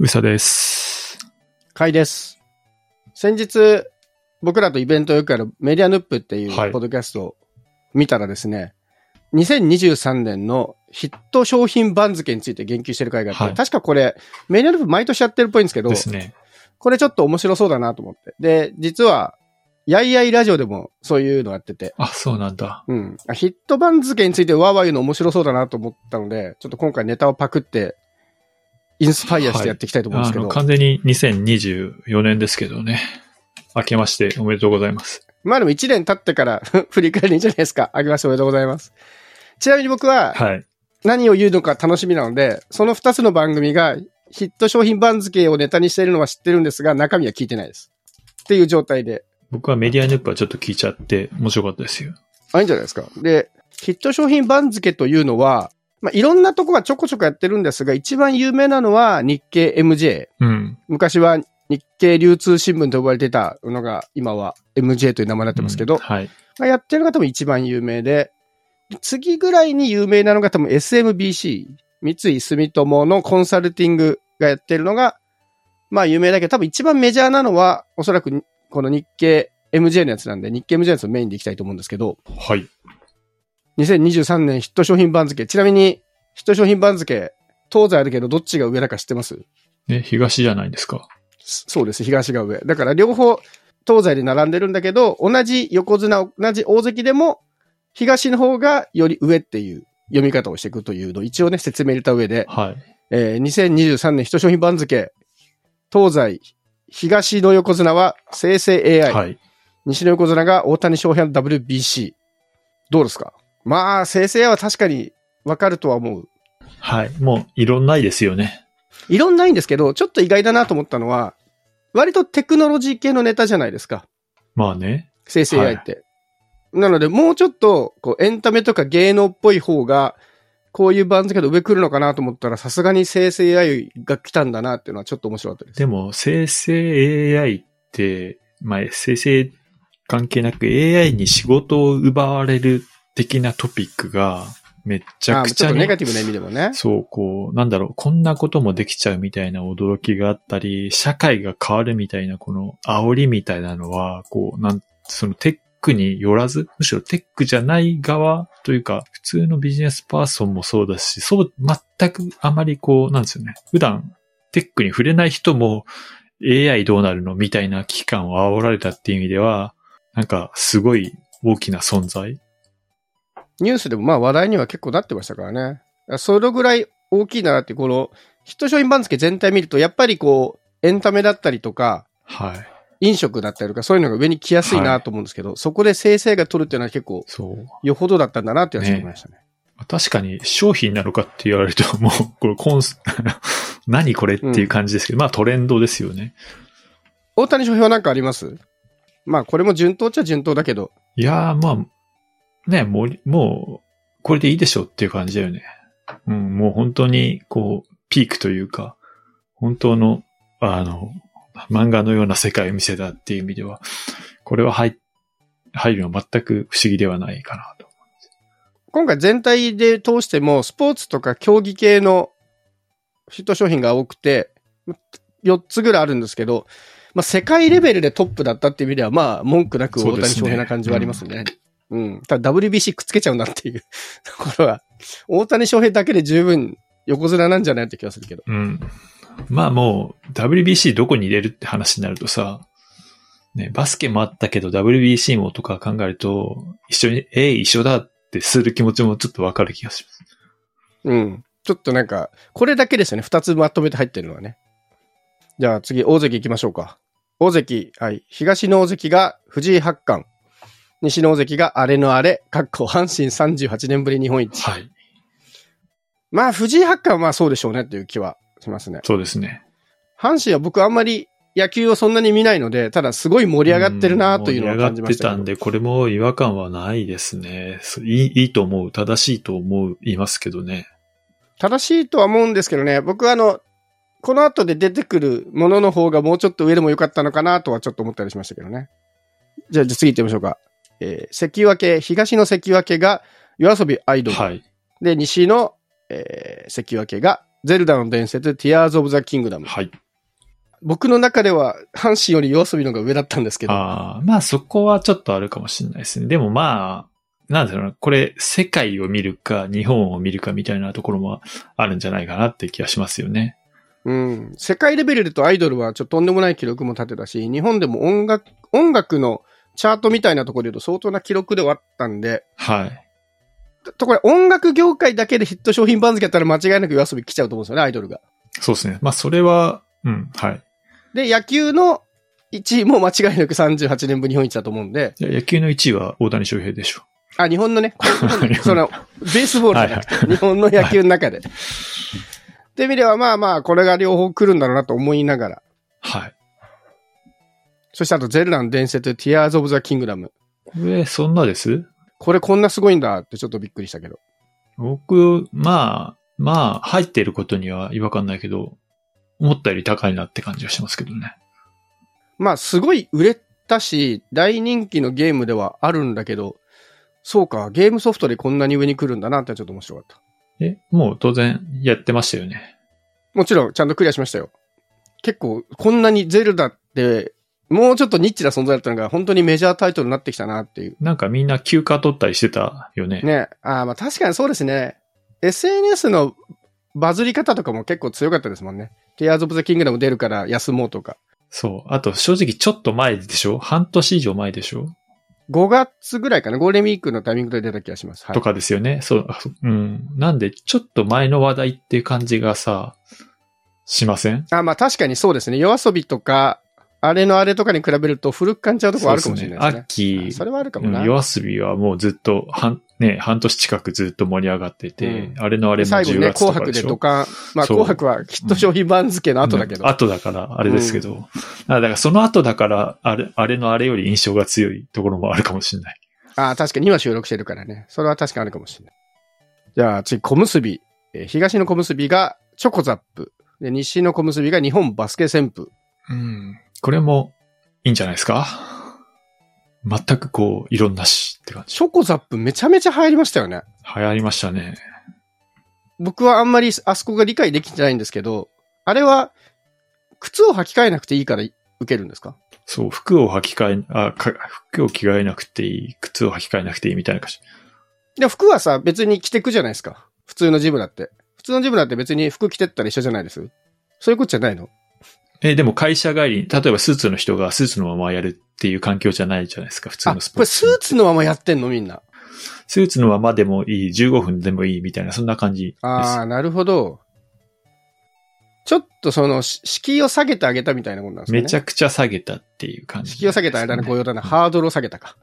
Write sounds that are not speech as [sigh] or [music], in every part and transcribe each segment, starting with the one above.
うさです。かいです。先日、僕らとイベントよくやるメディアヌップっていうはいポッドキャストを見たらですね、2023年のヒット商品番付について言及してる回があって、はい確かこれ、メディアヌップ毎年やってるっぽいんですけど、ですね。これちょっと面白そうだなと思って。で、実は、やいやいラジオでもそういうのやってて、あ、そうなんだ。うん。あヒット番付についてわーわー言うの面白そうだなと思ったので、ちょっと今回ネタをパクって、インスパイアしてやっていきたいと思うんですけど。あの、完全に2024年ですけどね。明けましておめでとうございます。まあでも1年経ってから [laughs] 振り返りいいんじゃないですか。あげましておめでとうございます。ちなみに僕ははい。何を言うのか楽しみなので、その2つの番組がヒット商品番付をネタにしているのは知ってるんですが、中身は聞いてないです。っていう状態で。僕はメディアヌップはちょっと聞いちゃって面白かったですよ。あ、いいんじゃないですか。で、ヒット商品番付というのは、まあ、いろんなとこがちょこちょこやってるんですが、一番有名なのは日経 MJ。うん。昔は日経流通新聞と呼ばれていたのが、今は MJ という名前になってますけど、うんはい。がやってるのが多分一番有名で、次ぐらいに有名なのが多分 SMBC、三井住友のコンサルティングがやってるのが、まあ有名だけど、多分一番メジャーなのは、おそらくこの日経 MJ のやつなんで、日経 MJ のやつをメインでいきたいと思うんですけど、はい。2023年ヒット商品番付、ちなみにヒット商品番付、東西あるけどどっちが上だか知ってます？ね、東じゃないですか？そうです、東が上。だから両方東西で並んでるんだけど、同じ横綱、同じ大関でも、東の方がより上っていう読み方をしていくというのを一応ね、説明入れた上で、はい。えー2023年ヒット商品番付、東西、東の横綱は生成 AI、はい。西の横綱が大谷翔平の WBC。どうですか？まあ、生成 AI は確かにわかるとは思う。はい。もう、いろんないですよね。いろんないんですけど、ちょっと意外だなと思ったのは、割とテクノロジー系のネタじゃないですか。まあね。生成 AI って。なので、もうちょっと、こう、エンタメとか芸能っぽい方が、こういう番付で上来るのかなと思ったら、さすがに生成 AI が来たんだなっていうのはちょっと面白かったです。でも、生成 AI って、まあ、生成関係なく AI に仕事を奪われる的なトピックが、めっちゃあちょっとくちゃにネガティブな意味でもね。そう、こう、なんだろう、こんなこともできちゃうみたいな驚きがあったり、社会が変わるみたいな、この煽りみたいなのは、こう、なん、そのテックによらず、むしろテックじゃない側というか、普通のビジネスパーソンもそうだし、そう、全くあまりこう、なんですよね。普段、テックに触れない人も、AI どうなるのみたいな危機感を煽られたっていう意味では、なんか、すごい大きな存在。ニュースでもまあ話題には結構なってましたからね。それぐらい大きいなって、この、ヒット商品番付全体見ると、やっぱりこう、エンタメだったりとか、はい。飲食だったりとか、そういうのが上に来やすいなと思うんですけど、そこで生成が取るっていうのは結構、そう。よほどだったんだなって思いましたね。確かに商品なのかって言われると、もう、これコンス、[laughs] 何これっていう感じですけど、まあトレンドですよね。大谷翔平は何かあります？まあ、これも順当っちゃ順当だけど、いやー、まあ、ね、もう、もう、これでいいでしょうっていう感じだよね。うん、もう本当に、こう、ピークというか、本当の、あの、漫画のような世界を見せたっていう意味では、これは入、入るのは全く不思議ではないかなと。今回全体で通しても、スポーツとか競技系のヒット商品が多くて、4つぐらいあるんですけど、まあ、世界レベルでトップだったっていう意味では、まあ、文句なく大谷翔平な感じはありますね。うん。ただ WBC くっつけちゃうんだっていう [laughs] ところは、大谷翔平だけで十分横綱なんじゃないって気がするけど。うん。まあもう、WBC どこに入れるって話になるとさ、ね、バスケもあったけど WBC もとか考えると、一緒に、え一緒だってする気持ちもちょっとわかる気がします。うん。ちょっとなんか、これだけですよね。二つまとめて入ってるのはね。じゃあ次、大関行きましょうか。大関、はい。東の大関が藤井八冠。西の大関が荒れの荒れ、かっこ阪神38年ぶり日本一。はい。まあ、藤井八冠はまあそうでしょうねっていう気はしますね。そうですね。阪神は僕あんまり野球をそんなに見ないので、ただすごい盛り上がってるなというのを感じました。盛り上がってたんで、これも違和感はないですね。いいいいと思う。正しいと思いますけどね。正しいとは思うんですけどね、僕はあの、この後で出てくるものの方がもうちょっと上でもよかったのかなとはちょっと思ったりしましたけどね。じゃあ、じゃあ次行ってみましょうか。えー関脇、東の関脇が夜遊びアイドル。はい。で、西の、えー関脇がゼルダの伝説、ティアーズ・オブ・ザ・キングダム。はい。僕の中では、阪神より夜遊びの方が上だったんですけど。ああ、まあそこはちょっとあるかもしれないですね。でもまあ、なんだろうな、これ、世界を見るか、日本を見るかみたいなところもあるんじゃないかなって気がしますよね。うん。世界レベルでとアイドルはちょっととんでもない記録も立てたし、日本でも音楽、音楽のチャートみたいなところで言うと相当な記録ではあったんで、はい。とこれ音楽業界だけでヒット商品番付やったら間違いなく夜遊び来ちゃうと思うんですよね、アイドルが。そうですね。まあそれは、うん、はい。で、野球の1位も間違いなく38年分日本一だと思うんで、野球の1位は大谷翔平でしょ。あ、日本のね、[laughs] その、ベースボールじゃなくて、日本の野球の中で。って意味ではまあまあ、これが両方来るんだろうなと思いながら。はい。そしてあと、ゼルダの伝説、ティアーズ・オブ・ザ・キングダム。これ、そんなです？これこんなすごいんだってちょっとびっくりしたけど。僕、まあ、まあ、入っていることには違和感ないけど、思ったより高いなって感じがしますけどね。まあ、すごい売れたし、大人気のゲームではあるんだけど、そうか、ゲームソフトでこんなに上に来るんだなってちょっと面白かった。え、もう当然やってましたよね。もちろん、ちゃんとクリアしましたよ。結構、こんなにゼルダって、もうちょっとニッチな存在だったのが、本当にメジャータイトルになってきたなっていう。なんかみんな休暇取ったりしてたよね。ね。ああ、まあ確かにそうですね。SNS のバズり方とかも結構強かったですもんね。ティアーズ・オブ・ザ・キングダム出るから休もうとか。そう。あと正直ちょっと前でしょ？半年以上前でしょ、5月ぐらいかな、ゴールデンウィークのタイミングで出た気がします。はいと。かですよね。そう、うん。なんで、ちょっと前の話題っていう感じがさ、しません？あ、まあ確かにそうですね。夜遊びとか、あれのあれとかに比べると古く感じちゃうところあるかもしれないですね。秋、それはあるかもな。うん夜遊びはもうずっと、半、ね、半年近くずっと盛り上がってて、うんあれのあれも10最後にね、月と紅白かでしょでドカン。まあ紅白はヒット商品番付の後だけど。うん後だから、あれですけど。だからその後だから、あれ、あれのあれより印象が強いところもあるかもしれない。ああ、確かに今収録してるからね。それは確かにあるかもしれない。じゃあ次、小結び。えー東の小結びがチョコザップ。で、西の小結びが日本バスケ旋風。うん。これもいいんじゃないですか？全くこう、色んなしって感じ。チョコザップめちゃめちゃ流行りましたよね。流行りましたね。僕はあんまりあそこが理解できてないんですけど、あれは、靴を履き替えなくていいから受けるんですか？そう、服を履き替え、あ、か服を着替えなくていい、靴を履き替えなくていいみたいな感じ。で、服はさ、別に着てくじゃないですか。普通のジムだって。普通のジムだって別に服着てったら一緒じゃないですそういうことじゃないの？え、でも会社帰りに、例えばスーツの人がスーツのままやるっていう環境じゃないじゃないですか、普通あ、のスこれポーツ。スーツのままやってんのみんな？スーツのままでもいい、15分でもいいみたいな、そんな感じです。ああ、なるほど。ちょっとその、し敷居を下げてあげたみたいなことなんですね。めちゃくちゃ下げたっていう感じ、敷居を下げたあれだね、ご用だな。ハードルを下げたか。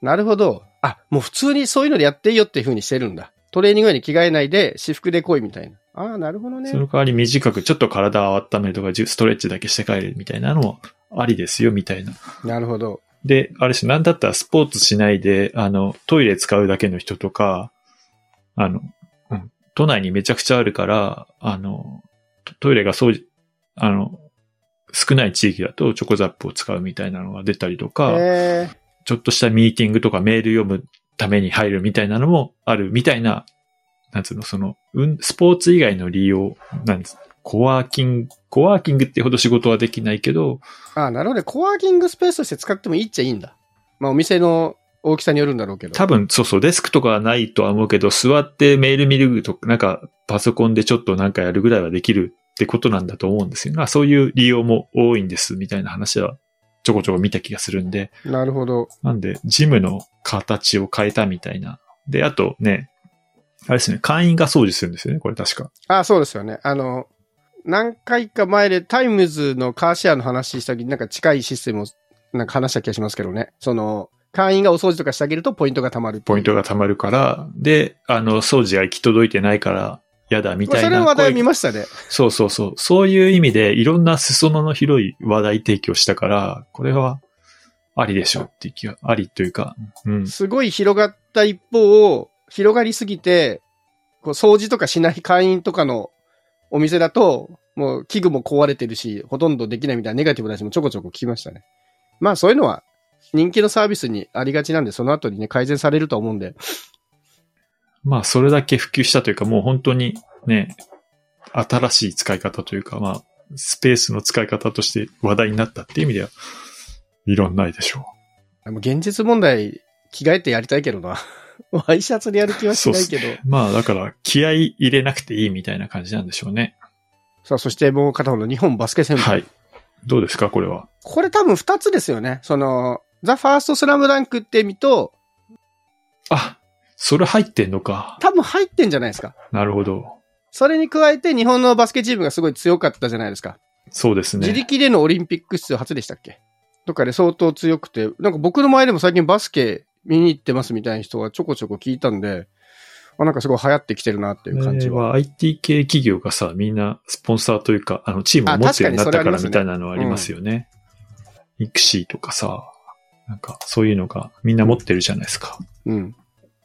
なるほど。あ、もう普通にそういうのでやっていいよっていう風にしてるんだ。トレーニング後に着替えないで、私服で来いみたいな。ああ、なるほどねそ。の代わり短くちょっと体を温めるとか、ストレッチだけして帰るみたいなのもありですよ、みたいな。なるほど。で、あれですなんだったらスポーツしないで、あの、トイレ使うだけの人とか、あの、うん、都内にめちゃくちゃあるから、あの、トイレがそう、あの、少ない地域だとチョコザップを使うみたいなのが出たりとか、ちょっとしたミーティングとかメール読むために入るみたいなのもあるみたいな、なんつうの、その、うん、スポーツ以外の利用、なんつコワーキング、コワーキングってほど仕事はできないけど、ああ、なるほどね。コワーキングスペースとして使ってもいいっちゃいいんだ。まあお店の大きさによるんだろうけど。多分、そうそう、デスクとかはないとは思うけど、座ってメール見るとか、なんか、パソコンでちょっとなんかやるぐらいはできるってことなんだと思うんですよ。まあそういう利用も多いんです、みたいな話は、ちょこちょこ見た気がするんで、なるほど。なんで、ジムの形を変えたみたいな。で、あとね、あれですね、会員が掃除するんですよね、これ確か。ああ、そうですよね。あの、何回か前でタイムズのカーシェアの話した時になんか近いシステムをなんか話した気がしますけどね。その、会員がお掃除とかしてあげるとポイントが貯まるポイントが貯まるから、で、あの、掃除が行き届いてないから、やだ、みまあたいなそれは話題声見ましたね。そうそうそう。そういう意味で、いろんな裾野の広い話題提供したから、これは、ありでしょうっていう気が、ありというか、うん。すごい広がった一方、広がりすぎて、こう掃除とかしない会員とかのお店だと、もう器具も壊れてるし、ほとんどできないみたいなネガティブな話もちょこちょこ聞きましたね。まあそういうのは人気のサービスにありがちなんで、その後にね、改善されると思うんで。まあ、それだけ普及したというか、もう本当にね、新しい使い方というか、まあ、スペースの使い方として話題になったっていう意味では、いろんないでしょでも現実問題、着替えてやりたいけどな。[laughs] ワイシャツでやる気はしないけど。う。まあ、だから、気合い入れなくていいみたいな感じなんでしょうね。さあ、そしてもう片方の日本バスケ戦争。はい。どうですか、これは？これ多分二つですよね。その、ザ・ファーストスラムダンクって意味と、あ、それ入ってんのか。多分入ってんじゃないですか。なるほど。それに加えて日本のバスケチームがすごい強かったじゃないですか。そうですね。自力でのオリンピック出場初でしたっけ？とかで相当強くて、なんか僕の前でも最近バスケ見に行ってますみたいな人がちょこちょこ聞いたんで、あなんかすごい流行ってきてるなっていう感じは。は IT 系企業がさ、みんなスポンサーというか、あの、チームを持つようになったからみたいなのはありますよね。ミクシーとかさ、なんかそういうのがみんな持ってるじゃないですか。うん。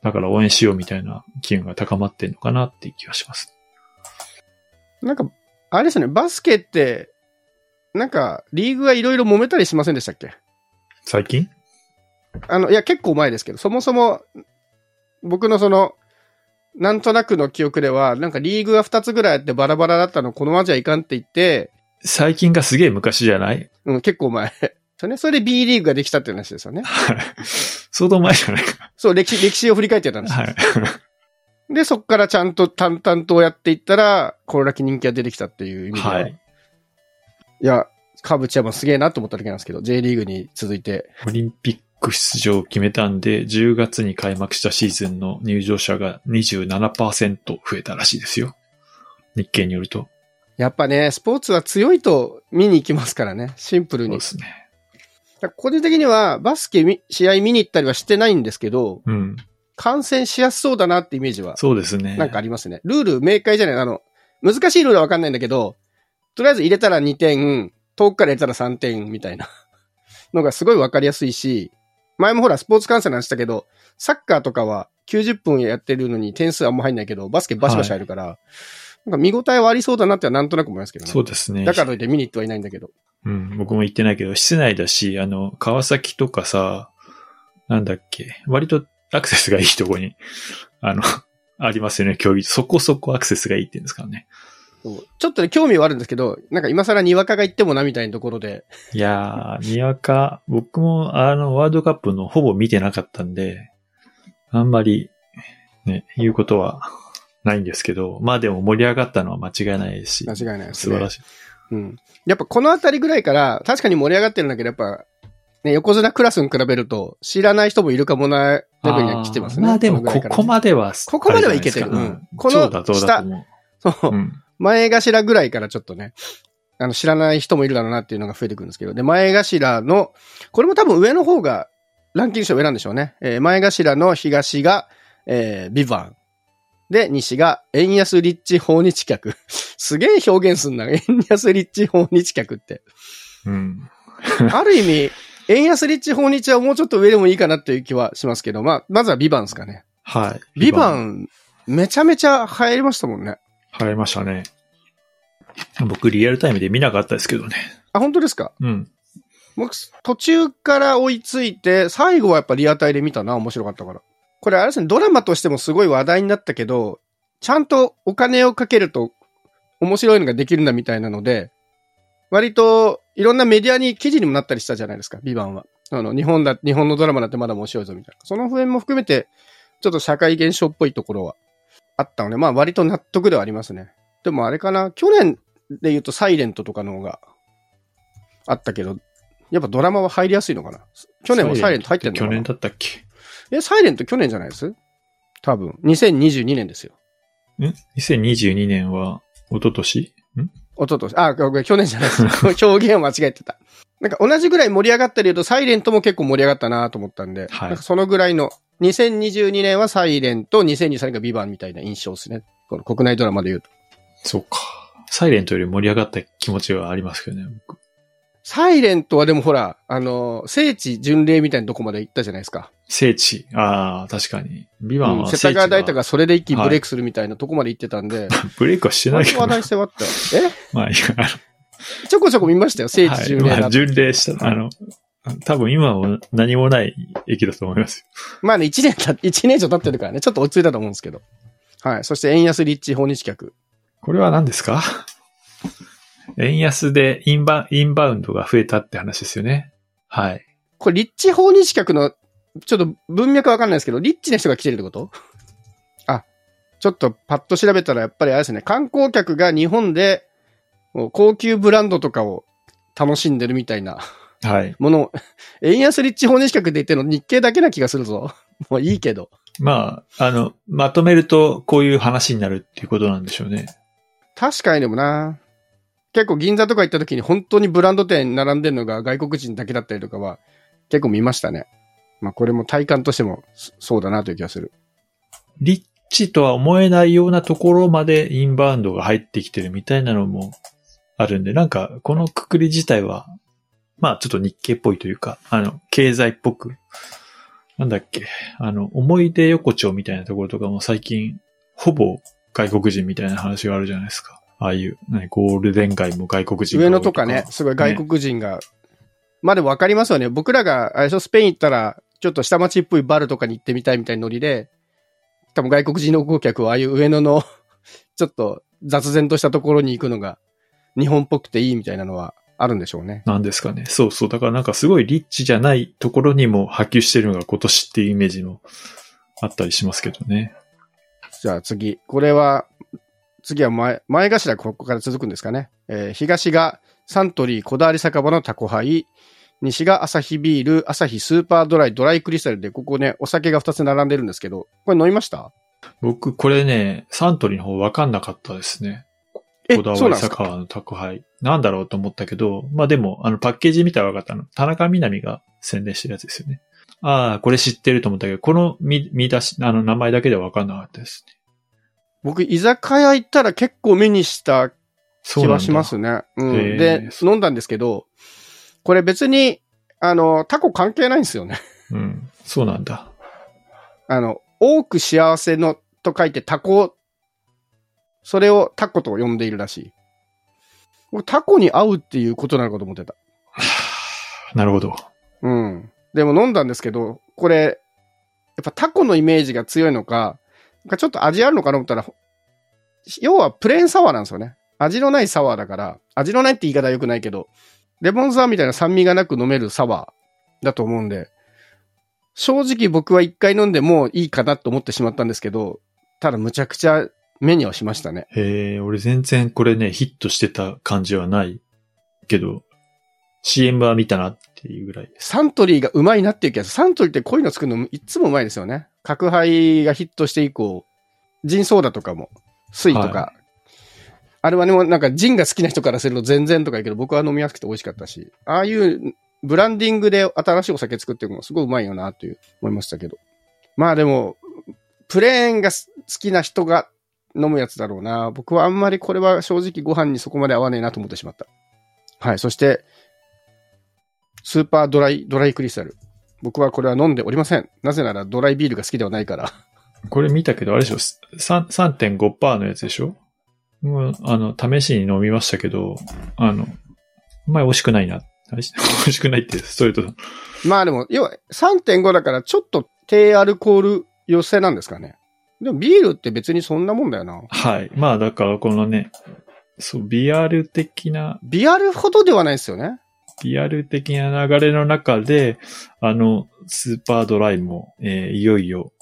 だから応援しようみたいな機運が高まってんのかなっていう気がします。なんか、あれですね、バスケって、なんか、リーグがいろいろ揉めたりしませんでしたっけ？最近？あの、いや、結構前ですけど、そもそも、僕のその、なんとなくの記憶では、なんかリーグが2つぐらいあってバラバラだったの、このままじゃいかんって言って、最近がすげえ昔じゃない？うん、結構前。それね、それで B リーグができたって話ですよね。相当前じゃないか。そう、歴史、歴史を振り返ってたんですよ。はい。で、そっからちゃんと淡々とやっていったら、これだけ人気が出てきたっていう意味では。はい。いや、カブチャーマンすげえなと思っただけなんですけど、J リーグに続いて。オリンピック出場を決めたんで、10月に開幕したシーズンの入場者が27%増えたらしいですよ。日経によると。やっぱね、スポーツは強いと見に行きますからね、シンプルにそうで。すね。個人的にはバスケみ試合見に行ったりはしてないんですけど、うん。観戦しやすそうだなってイメージは、そうですね。なんかありますね。ルール明快じゃないあの、難しいルールはわかんないんだけど、とりあえず入れたら2点、遠くから入れたら3点みたいなのがすごいわかりやすいし、前もほらスポーツ観戦の話したけど、サッカーとかは90分やってるのに点数あんま入んないけど、バスケバシバシ入るから、なんか見応えはありそうだなってはなんとなく思いますけどね。そうですね。だからといって見に行ってはいないんだけど。うん、僕も行ってないけど、室内だし、あの、川崎とかさ、なんだっけ、割とアクセスがいいとこに、あの、ありますよね、競技。そこそこアクセスがいいっていうんですかね。ちょっとね、興味はあるんですけど、なんか今更にわかが行ってもなみたいなところで、いやー、にわか、僕もあの、ワールドカップのほぼ見てなかったんで、あんまり、ね、言うことはないんですけど、まあでも盛り上がったのは間違いないですし、間違いないですね。素晴らしい。うん。やっぱこのあたりぐらいから、確かに盛り上がってるんだけど、やっぱ、ね、横綱クラスに比べると、知らない人もいるかもな、レベルには来てますね。まあでも、ここまでは、ここまではいけてるうんこの超妥当だと思そうう。う、ん。前頭ぐらいからちょっとね、あの、知らない人もいるだろうなっていうのが増えてくるんですけど、で、前頭の、これも多分上の方が、ランキング賞上なんでしょうね。えー前頭の東が、えー、ビバン。で、西が、円安リッチ訪日客。[laughs] すげえ表現すんな。[laughs] 円安リッチ訪日客って。うん。[laughs] ある意味、円安リッチ訪日はもうちょっと上でもいいかなっていう気はしますけど、まあ、まずはビバンですかね。はい。ビバン、めちゃめちゃ流行りましたもんね。流行りましたね。僕、リアルタイムで見なかったですけどね。あ、本当ですか？うん。僕、途中から追いついて、最後はやっぱリアタイで見たな、面白かったから。これあれですね、ドラマとしてもすごい話題になったけど、ちゃんとお金をかけると面白いのができるんだみたいなので、割といろんなメディアに記事にもなったりしたじゃないですか、ビバンは。あの、日本だ、日本のドラマだってまだ面白いぞみたいな。その辺も含めて、ちょっと社会現象っぽいところはあったので、まあ割と納得ではありますね。でもあれかな、去年で言うとサイレントとかの方があったけど、やっぱドラマは入りやすいのかな去年もサイレント入ってんのかな去年だったっけ？え、サイレント去年じゃないです？多分。2022年ですよ。ん ?2022 年は、一昨年？ん？一昨年。あ、ごめん去年じゃないです。[laughs] 表現を間違えてた。なんか同じぐらい盛り上がったで言うと、サイレントも結構盛り上がったなと思ったんで、はいなんかそのぐらいの、2022年はサイレント、2023年がビバンみたいな印象ですね。この国内ドラマで言うと。そうか。サイレントより盛り上がった気持ちはありますけどね、僕。サイレントはでもほら、あの、聖地巡礼みたいなとこまで行ったじゃないですか。聖地。ああ、確かに。ビバンはうん世田谷大田ががそれで一気にブレイクするみたいなとこまで行ってたんで、[laughs] ブレイクはしてないけど話題。性はあった。え？[laughs] まあいいかな。ちょこちょこ見ましたよ、聖地はい。巡礼なまあ、巡礼した、あの、多分今は何もない駅だと思いますよ。まあね、1年た、一年以上経ってるからね、ちょっと落ち着いたと思うんですけど。はい。そして、円安リッチ訪日客。これは何ですか？円安でインバインバウンドが増えたって話ですよね。はい。これ、立地訪日客の、ちょっと文脈わかんないですけど、リッチな人が来てるってこと？あ、ちょっとパッと調べたらやっぱりあれですね、観光客が日本で、高級ブランドとかを楽しんでるみたいなはい。もの、[laughs] 円安立地訪日客って言ってるの日経だけな気がするぞ。[laughs] もういいけど。まあ、あの、まとめるとこういう話になるっていうことなんでしょうね。確かにでもな。結構銀座とか行った時に本当にブランド店並んでるのが外国人だけだったりとかは結構見ましたね。まあこれも体感としてもそそうだなという気がする。リッチとは思えないようなところまでインバウンドが入ってきてるみたいなのもあるんで、なんかこのくくり自体は、まあちょっと日経っぽいというか、あの、経済っぽく、なんだっけ、あの、思い出横丁みたいなところとかも最近、ほぼ外国人みたいな話があるじゃないですか。ああいう、ゴールデン街も外国人上野とかね、すごい外国人が。まあでもわかりますよね。僕らが、あれでしょ、スペイン行ったら、ちょっと下町っぽいバルとかに行ってみたいみたいなノリで、多分外国人の観光客はああいう上野の、ちょっと雑然としたところに行くのが、日本っぽくていいみたいなのはあるんでしょうね。なんですかね。そうそう。だからなんかすごいリッチじゃないところにも波及してるのが今年っていうイメージもあったりしますけどね。じゃあ次。これは、次は前、前頭ここから続くんですかね。えー東がサントリーこだわり酒場のタコハイ。西がアサヒビール、アサヒスーパードライ、ドライクリスタルで、ここね、お酒が2つ並んでるんですけど、これ飲みました？僕、これね、サントリーの方分かんなかったですね。え、こだそうなんですか？わり酒場の宅配。なんだろうと思ったけど、まあでも、あの、パッケージ見たら分かったの。田中みな実が宣伝してるやつですよね。ああ、これ知ってると思ったけど、この見、見出し、あの、名前だけでは分かんなかったですね。僕、居酒屋行ったら結構目にした気はしますね。うん。へーで、飲んだんですけど、これ別に、あの、タコ関係ないんですよね。うん。そうなんだ。あの、多く幸せのと書いてタコ、それをタコと呼んでいるらしい。僕タコに合うっていうことなのかと思ってた。[sighs] なるほど。うん。でも飲んだんですけど、これ、やっぱタコのイメージが強いのか、なんかちょっと味あるのかなと思ったら、要はプレーンサワーなんですよね。味のないサワーだから、味のないって言い方は良くないけど、レモンサワーみたいな酸味がなく飲めるサワーだと思うんで、正直僕は一回飲んでもういいかなと思ってしまったんですけど、ただむちゃくちゃ目にはしましたね。へえ、俺全然これね、ヒットしてた感じはないけど、CM は見たなっていうぐらい。サントリーがうまいなっていう気がする。サントリーってこういうの作るのいつもうまいですよね。角杯がヒットして以降、ジンソーダとかも、水とか。はあれはね、もうなんかジンが好きな人からすると全然とか言うけど、僕は飲みやすくて美味しかったし、ああいうブランディングで新しいお酒作っていくのすごいうまいよなという思いましたけど。まあでも、プレーンが好きな人が飲むやつだろうな。僕はあんまりこれは正直ご飯にそこまで合わねえなと思ってしまった。はい。そして、スーパードライ、ドライクリスタル。僕はこれは飲んでおりません。なぜならドライビールが好きではないから。これ見たけど、あれでしょ、3 3.5%のやつでしょ？もう、あの、試しに飲みましたけど、あの、あんまり美味しくないな。[laughs] 美味しくないって、ストレートだ。まあでも、要は3.5だからちょっと低アルコール寄せなんですかね。でもビールって別にそんなもんだよな。はい。まあ、だからこのね、そう、ビアル的な、ビアルほどではないですよね。ビアル的な流れの中で、あの、スーパードライも、えーいよいよ、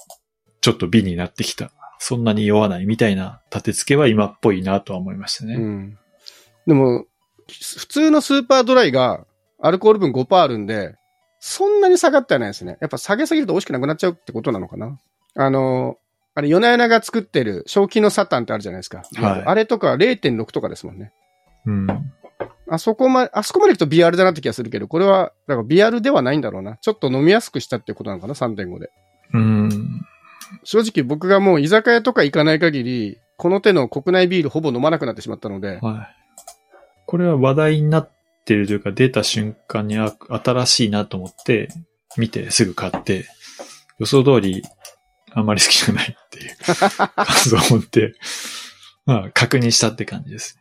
ちょっと美になってきた。そんなに酔わないみたいな立て付けは今っぽいなとは思いましたね。うん。でも、普通のスーパードライがアルコール分5%あるんで、そんなに下がってはないですね。やっぱ下げすぎると美味しくなくなっちゃうってことなのかな。あの、あれ、夜な夜なが作ってる正気のサタンってあるじゃないですか。はいあれとかは0.6とかですもんね。うん。あそこま、あそこまで行くとビアルだなって気がするけど、これは、だからビアルではないんだろうな。ちょっと飲みやすくしたってことなのかな、3.5で。うん。正直僕がもう居酒屋とか行かない限り、この手の国内ビールほぼ飲まなくなってしまったので、はい。これは話題になってるというか、出た瞬間にあ新しいなと思って、見てすぐ買って、予想通り、あんまり好きじゃないっていう感想を持って、[laughs] まあ、確認したって感じです。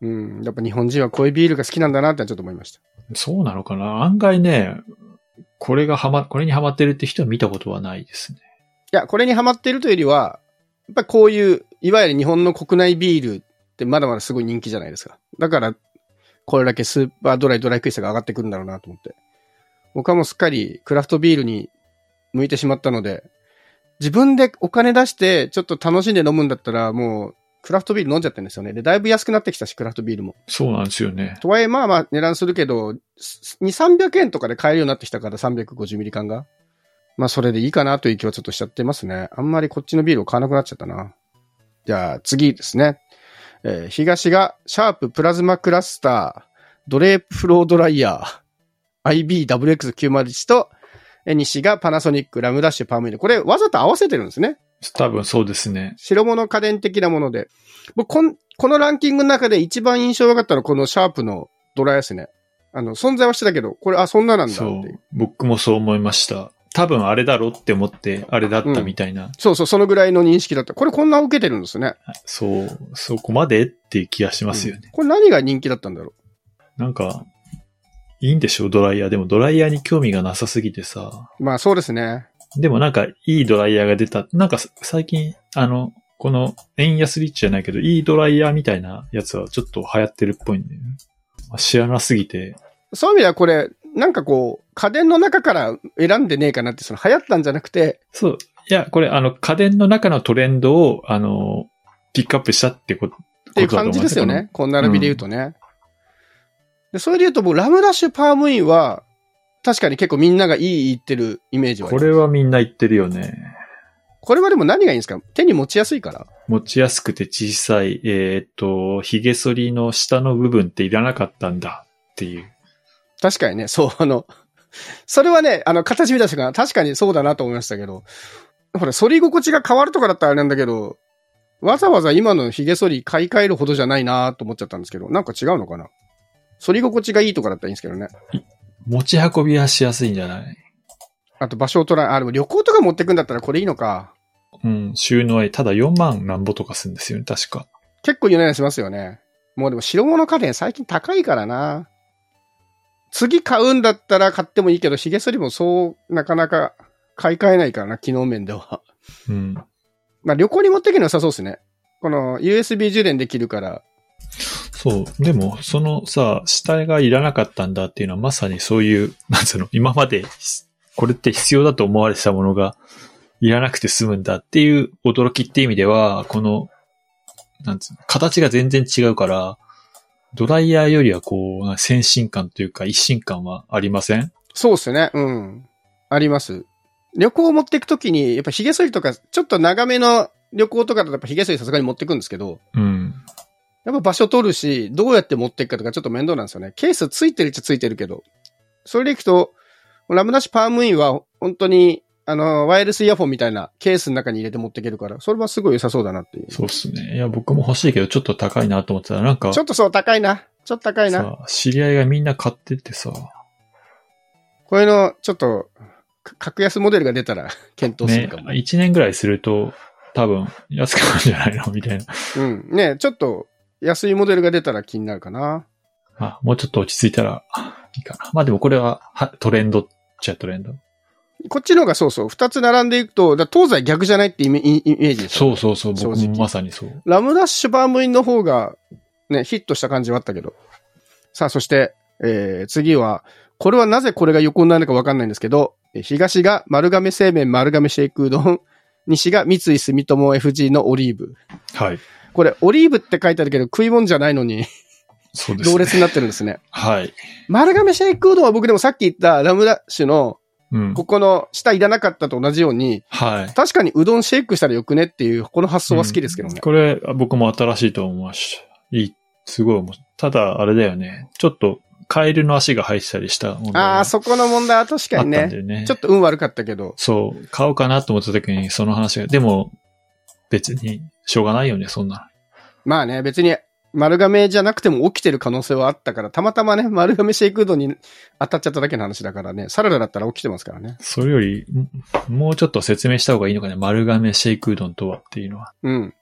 うん、やっぱ日本人はこういうビールが好きなんだなってちょっと思いました。そうなのかな？案外ね、これがはま、これにハマってるって人は見たことはないですね。いや、これにハマっているというよりは、やっぱりこういう、いわゆる日本の国内ビールっってまだまだすごい人気じゃないですか。だから、これだけスーパードライドライクイスが上がってくるんだろうなと思って。僕はもうすっかりクラフトビールに向いてしまったので、自分でお金出してちょっと楽しんで飲むんだったらもうクラフトビール飲んじゃってるんですよね。で、だいぶ安くなってきたし、クラフトビールも。そうなんですよね。とはいえ、まあまあ値段するけど、2、300円とかで買えるようになってきたから、350ミリ缶が。まあそれでいいかなという気はちょっとしちゃってますね。あんまりこっちのビールを買わなくなっちゃったな。じゃあ次ですね。えー東がシャーププラズマクラスター、ドレープフロードライヤー、IBWX901 と、えー西がパナソニックラムダッシュパームイル。これわざと合わせてるんですね。多分そうですね。白物家電的なもので。僕こん、このランキングの中で一番印象良かったのはこのシャープのドライヤーですね。あの、存在はしてたけど、これ、あ、そんななんだってそいうう。。僕もそう思いました。多分あれだろって思って、あれだったみたいな。そうそう、そのぐらいの認識だった。これこんな受けてるんですね。そう、そこまでっていう気がしますよね。これ何が人気だったんだろなんか、いいんでしょ？う、ドライヤー。でもドライヤーに興味がなさすぎてさ。う。まあそうですね。でもなんか、いいドライヤーが出た。なんかさ最近、あの、この円安リッチじゃないけど、いいドライヤーみたいなやつはちょっと流行ってるっぽいんだよね。まあ知らなすぎて。そういう意味ではこれ、なんかこう、家電の中から選んでねえかなって、その流行ったんじゃなくて、そう。いや、これ、あの、家電の中のトレンドを、あの、ピックアップしたってこと。っていう感じですよね。こんな並びで言うとね。で、それで言うと、僕、ラムダッシュパームインは、確かに結構みんながいい言ってるイメージは。これはみんな言ってるよね。これはでも何がいいんですか？手に持ちやすいから。持ちやすくて小さい、えーっと、髭剃りの下の部分っていらなかったんだっていう。確かにね、そう、あの、それはね、あの、形見た瞬間、確かにそうだなと思いましたけど、ほら、反り心地が変わるとかだったらあれなんだけど、わざわざ今の髭剃り買い替えるほどじゃないなと思っちゃったんですけど、なんか違うのかな？反り心地がいいとかだったらいいんですけどね。持ち運びはしやすいんじゃない？あと場所を取らない。あ、でも旅行とか持ってくんだったらこれいいのか。うん、収納はただ4万なんぼとかするんですよね、確か。結構値段しますよね。もうでも白物家電最近高いからな。次買うんだったら買ってもいいけど、髭剃りもそう、なかなか買い替えないからな、機能面では。うん。まあ旅行に持ってくの良さそうですね。この USB 充電できるから。そう。でも、そのさ、下がいらなかったんだっていうのはまさにそういう、なんつうの、今まで、これって必要だと思われてたものが、いらなくて済むんだっていう驚きって意味では、この、なんつうの、形が全然違うから、ドライヤーよりはこう、先進感というか一新感はありません？そうですね。うん。あります。旅行を持っていくときに、やっぱ髭剃りとか、ちょっと長めの旅行とかだとやっぱ髭剃りさすがに持ってくんですけど、うん。やっぱ場所取るし、どうやって持っていくかとかちょっと面倒なんですよね。ケースついてるっちゃついてるけど。それでいくと、ラムダッシュパームインは本当に、あの、ワイヤレスイヤホンみたいなケースの中に入れて持っていけるから、それはすごい良さそうだなっていう。そうっすね。いや、僕も欲しいけど、ちょっと高いなと思ってたら、なんか、ちょっとそう高いな。ちょっと高いな。さ、知り合いがみんな買ってってさ、こういうの、ちょっと、か格安モデルが出たら [laughs] 検討するねかも。、1年ぐらいすると、多分、安くなるんじゃないの？みたいな。うん。ねちょっと安いモデルが出たら気になるかな。あ、もうちょっと落ち着いたらいいかな。まあでもこれははトレンド？っちゃトレンド？こっちの方がそうそう、二つ並んでいくと、だ東西逆じゃないってイメイイメージですよそうそうそう、僕もまさにそう。ラムダッシュバームインの方が、ね、ヒットした感じはあったけど。さあ、そして、えー、次は、これはなぜこれが横になるのかわかんないんですけど、えー東が丸亀製麺丸亀シェイクうどん、西が三井住友 FG のオリーブ。はい。これ、オリーブって書いてあるけど、食い物じゃないのに、そうです、ね。同列になってるんですね。はい。丸亀シェイクうどんは僕でもさっき言ったラムダッシュの、うん。ここの下いらなかったと同じように、はい。確かにうどんシェイクしたらよくねっていう、この発想は好きですけどね。これ、僕も新しいと思いました。いい。すごい。ただ、あれだよね。ちょっと、カエルの足が入ってたりしたああ、そこの問題は確かにねね。ちょっと運悪かったけど。そう、買おうかなと思った時にその話が、でも、別に、しょうがないよね、そんな。まあね、別に丸亀じゃなくても起きてる可能性はあったから、たまたまね、丸亀シェイクうどんに当たっちゃっただけの話だからね、サラダだったら起きてますからね。それより、んもうちょっと説明した方がいいのかね、丸亀シェイクうどんとはっていうのは。うん。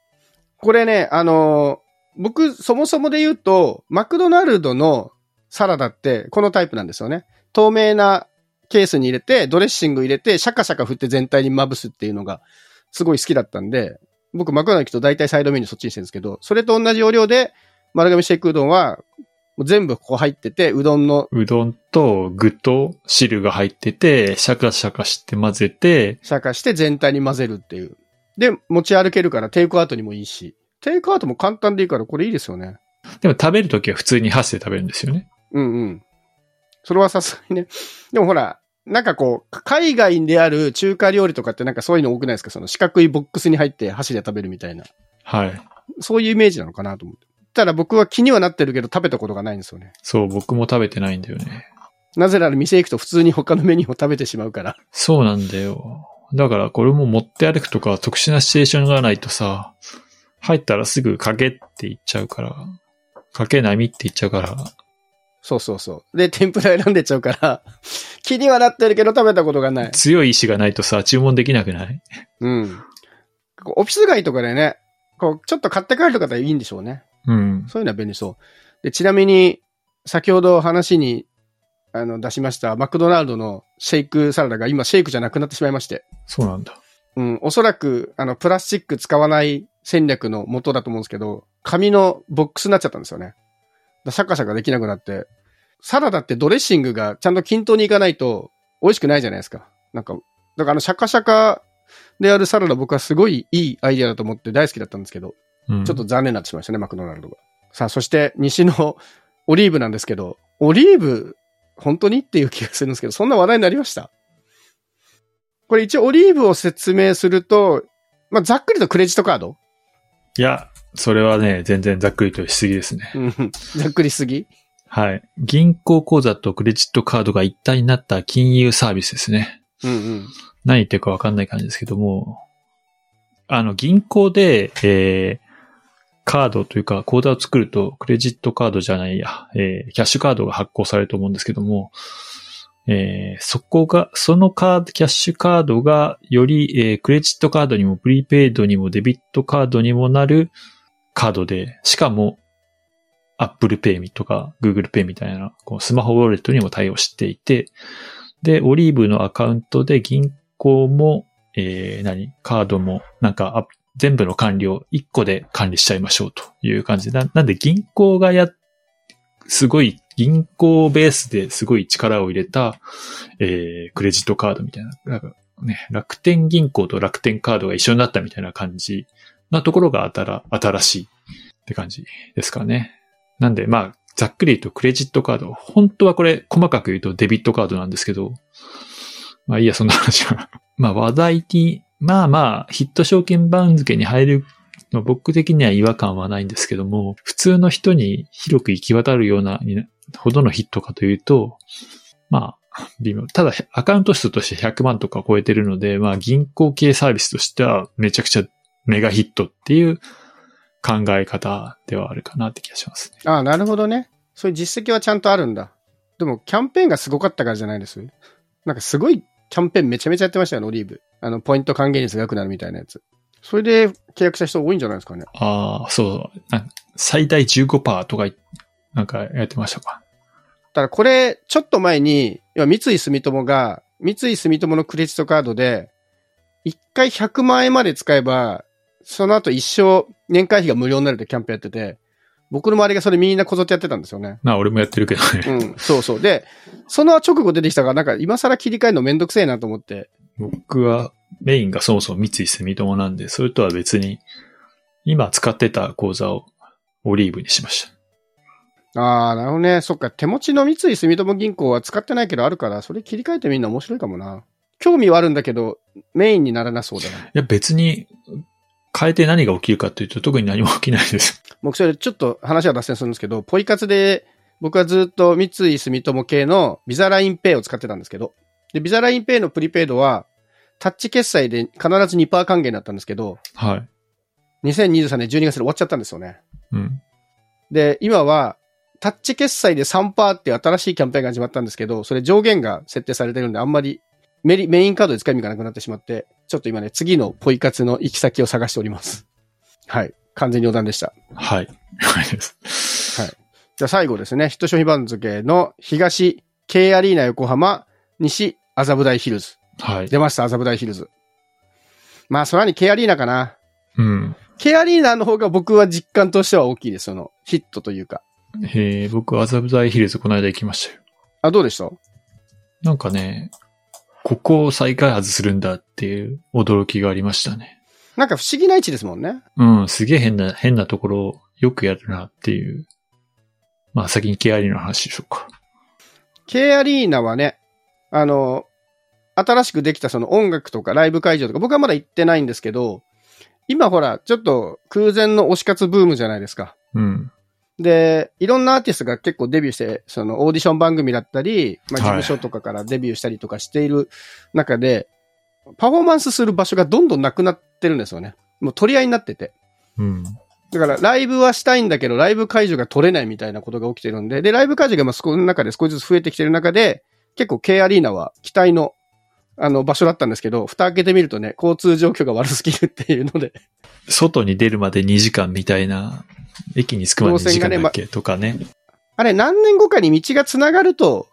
これね、あのー僕、そもそもで言うと、マクドナルドのサラダって、このタイプなんですよね。透明なケースに入れて、ドレッシング入れて、シャカシャカ振って全体にまぶすっていうのが、すごい好きだったんで、僕マクドナルドと大体サイドメニューそっちにしてるんですけど、それと同じ要領で、丸亀シェイクうどんは、全部ここ入ってて、うどんのうどんと具と汁が入ってて、シャカシャカして混ぜて、シャカして全体に混ぜるっていう。で、持ち歩けるからテイクアウトにもいいし。テイクアウトも簡単でいいからこれいいですよね。でも食べるときは普通に箸で食べるんですよね。うんうん。それはさすがにね。でもほら、なんかこう、海外である中華料理とかってなんかそういうの多くないですか？その四角いボックスに入って箸で食べるみたいな。はい。そういうイメージなのかなと思って。ただ僕は気にはなってるけど食べたことがないんですよね。そう、僕も食べてないんだよね。なぜなら店行くと普通に他のメニューを食べてしまうから。そうなんだよ。だからこれも持って歩くとか特殊なシチュエーションがないとさ、入ったらすぐかけって言っちゃうから、かけないみって言っちゃうから、そうそうそう。で、天ぷら選んでっちゃうから、[laughs] 気にはなってるけど食べたことがない。強い意志がないとさ、注文できなくない？うん。オフィス街とかでね、こう、ちょっと買って帰る方はいいんでしょうね。うん。そういうのは便利そう。で、ちなみに、先ほど話に、あの、出しました、マクドナルドのシェイクサラダが今シェイクじゃなくなってしまいまして。そうなんだ。うん、おそらく、あの、プラスチック使わない戦略の元だと思うんですけど、紙のボックスになっちゃったんですよね。だシャカシャカできなくなって、サラダってドレッシングがちゃんと均等にいかないと美味しくないじゃないですか。なんか、だからあの、シャカシャカであるサラダ僕はすごいいいアイデアだと思って大好きだったんですけど、うん。ちょっと残念になってしまいましたね、マクドナルドが。さあ、そして西の [laughs] オリーブなんですけど、オリーブ、本当にっていう気がするんですけど、そんな話題になりましたこれ一応オリーブを説明すると、まあ、ざっくりとクレジットカードいや、それはね、全然ざっくりとしすぎですね。うんざっくりすぎ？はい。銀行口座とクレジットカードが一体になった金融サービスですね。うんうん。何言ってるかわかんない感じですけども、あの、銀行で、えー、カードというか、口座を作ると、クレジットカードじゃないや、えー、キャッシュカードが発行されると思うんですけども、えー、そこが、そのカード、キャッシュカードが、より、えー、クレジットカードにも、プリペイドにも、デビットカードにもなるカードで、しかも、Apple Pay とか Google Pay みたいな、こうスマホウォレットにも対応していて、で、オリーブのアカウントで銀行も、えー、何カードも、なんか、全部の管理を1個で管理しちゃいましょうという感じで。ななんで銀行がやっ、すごい、銀行ベースですごい力を入れた、えー、クレジットカードみたいな。なんかね、楽天銀行と楽天カードが一緒になったみたいな感じなところがあたら、新しいって感じですかね。なんで、まあ、ざっくり言うとクレジットカード。本当はこれ、細かく言うとデビットカードなんですけど、まあいいや、そんな話は。[laughs] まあ話題に、まあまあ、ヒット証券番付に入るの僕的には違和感はないんですけども、普通の人に広く行き渡るような、ほどのヒットかというと、まあ、微妙。ただ、アカウント数として100万とか超えてるので、まあ銀行系サービスとしてはめちゃくちゃメガヒットっていう考え方ではあるかなって気がしますね。ああ、なるほどね。そういう実績はちゃんとあるんだ。でも、キャンペーンがすごかったからじゃないですなんかすごいキャンペーンめちゃめちゃやってましたよね、オリーブ。あの、ポイント還元率が良くなるみたいなやつ。それで契約した人多いんじゃないですかね。ああ、そう。最大15%とかい、なんかやってましたか。ただこれ、ちょっと前に、三井住友が、三井住友のクレジットカードで、1回100万円まで使えば、その後一生年会費が無料になるってキャンペーンやってて、僕の周りがそれみんなこぞってやってたんですよね。まあ俺もやってるけどね。うん、そうそう。で、その直後出てきたから、なんか今更切り替えるのめんどくせえなと思って。僕はメインがそもそも三井住友なんで、それとは別に、今使ってた口座をオリーブにしました。ああ、なるほどね。そっか、手持ちの三井住友銀行は使ってないけどあるから、それ切り替えてみんな面白いかもな。興味はあるんだけど、メインにならなそうだな。いや別に、変えて何が起きるかというと特に何も起きないです。僕それちょっと話は脱線するんですけど、ポイ活で僕はずっと三井住友系のビザラインペイを使ってたんですけど、で、ビザラインペイのプリペイドは、タッチ決済で必ず2%還元だったんですけど、はい。2023年12月で終わっちゃったんですよね。うん。で、今は、タッチ決済で3%っていう新しいキャンペーンが始まったんですけど、それ上限が設定されてるんで、あんまりメリメインカードで使い道がなくなってしまって、ちょっと今ね、次のポイ活の行き先を探しております。[laughs] はい。完全に余談でした。はい。はいです。じゃあ最後ですね、ヒット商品番付の東 K アリーナ横浜、西麻布台ヒルズ。はい。出ました、麻布台ヒルズ。まあ、そらに K アリーナかな。うん。K アリーナの方が僕は実感としては大きいです。そのヒットというか。へえ、僕、麻布台ヒルズこの間行きましたよ。あ、どうでした？なんかね、ここを再開発するんだっていう驚きがありましたね。なんか不思議な位置ですもんね。うん、すげえ変な、変なところをよくやるなっていう。まあ先に K アリーナの話でしょうか。K アリーナはね、あの、新しくできたその音楽とかライブ会場とか、僕はまだ行ってないんですけど、今ほら、ちょっと空前の推し活ブームじゃないですか。うん。で、いろんなアーティストが結構デビューして、そのオーディション番組だったり、まあ、事はい務所とかからデビューしたりとかしている中で、パフォーマンスする場所がどんどんなくなってるんですよね。もう取り合いになってて。うん。だから、ライブはしたいんだけど、ライブ会場が取れないみたいなことが起きてるんで、で、ライブ会場がまあそこの中で少しずつ増えてきてる中で、結構 K アリーナは期待の、あの、場所だったんですけど、蓋開けてみるとね、交通状況が悪すぎるっていうので、外に出るまで2時間みたいな、駅に着くまで2時間だっけ、とかね。あれ何年後かに道が繋がると、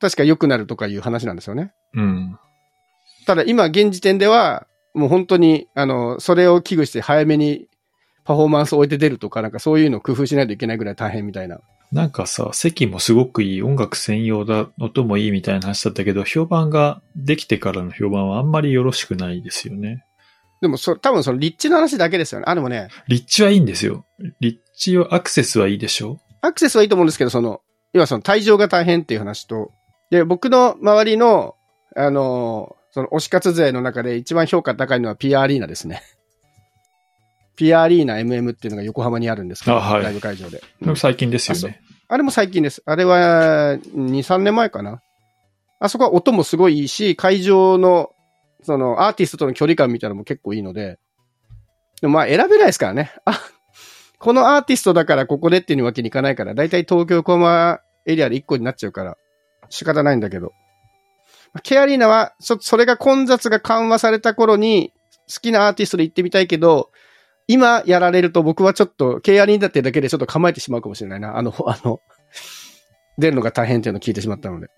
確か良くなるとかいう話なんですよね。うん。ただ今現時点では、もう本当に、あの、それを危惧して早めにパフォーマンスを置いて出るとか、なんかそういうのを工夫しないといけないぐらい大変みたいな。なんかさ、席もすごくいい、音楽専用だ、音もいいみたいな話だったけど、評判ができてからの評判はあんまりよろしくないですよね。でもそ、多分その立地の話だけですよね。あ、でもね、立地はいいんですよ。立地はアクセスはいいでしょアクセスはいいと思うんですけど、その、要はその退場が大変っていう話と、で、僕の周りの、あの、その推し活勢の中で一番評価高いのは PR アリーナですね。PR アリーナ MM っていうのが横浜にあるんですけど、あはいライブ会場で。うん最近ですよね。あれも最近です。あれは、2、3年前かな。あそこは音もすごいいいし、会場の、その、アーティストとの距離感みたいなのも結構いいので、でもまあ選べないですからね。あ、[laughs] このアーティストだからここでっていうわけにいかないから、だいたい東京横浜エリアで1個になっちゃうから、仕方ないんだけど。ケアリーナは、そ、それが混雑が緩和された頃に、好きなアーティストで行ってみたいけど、今やられると僕はちょっと、ケアリーナってだけでちょっと構えてしまうかもしれないな。あの、[laughs] あの、出るのが大変っていうのを聞いてしまったので。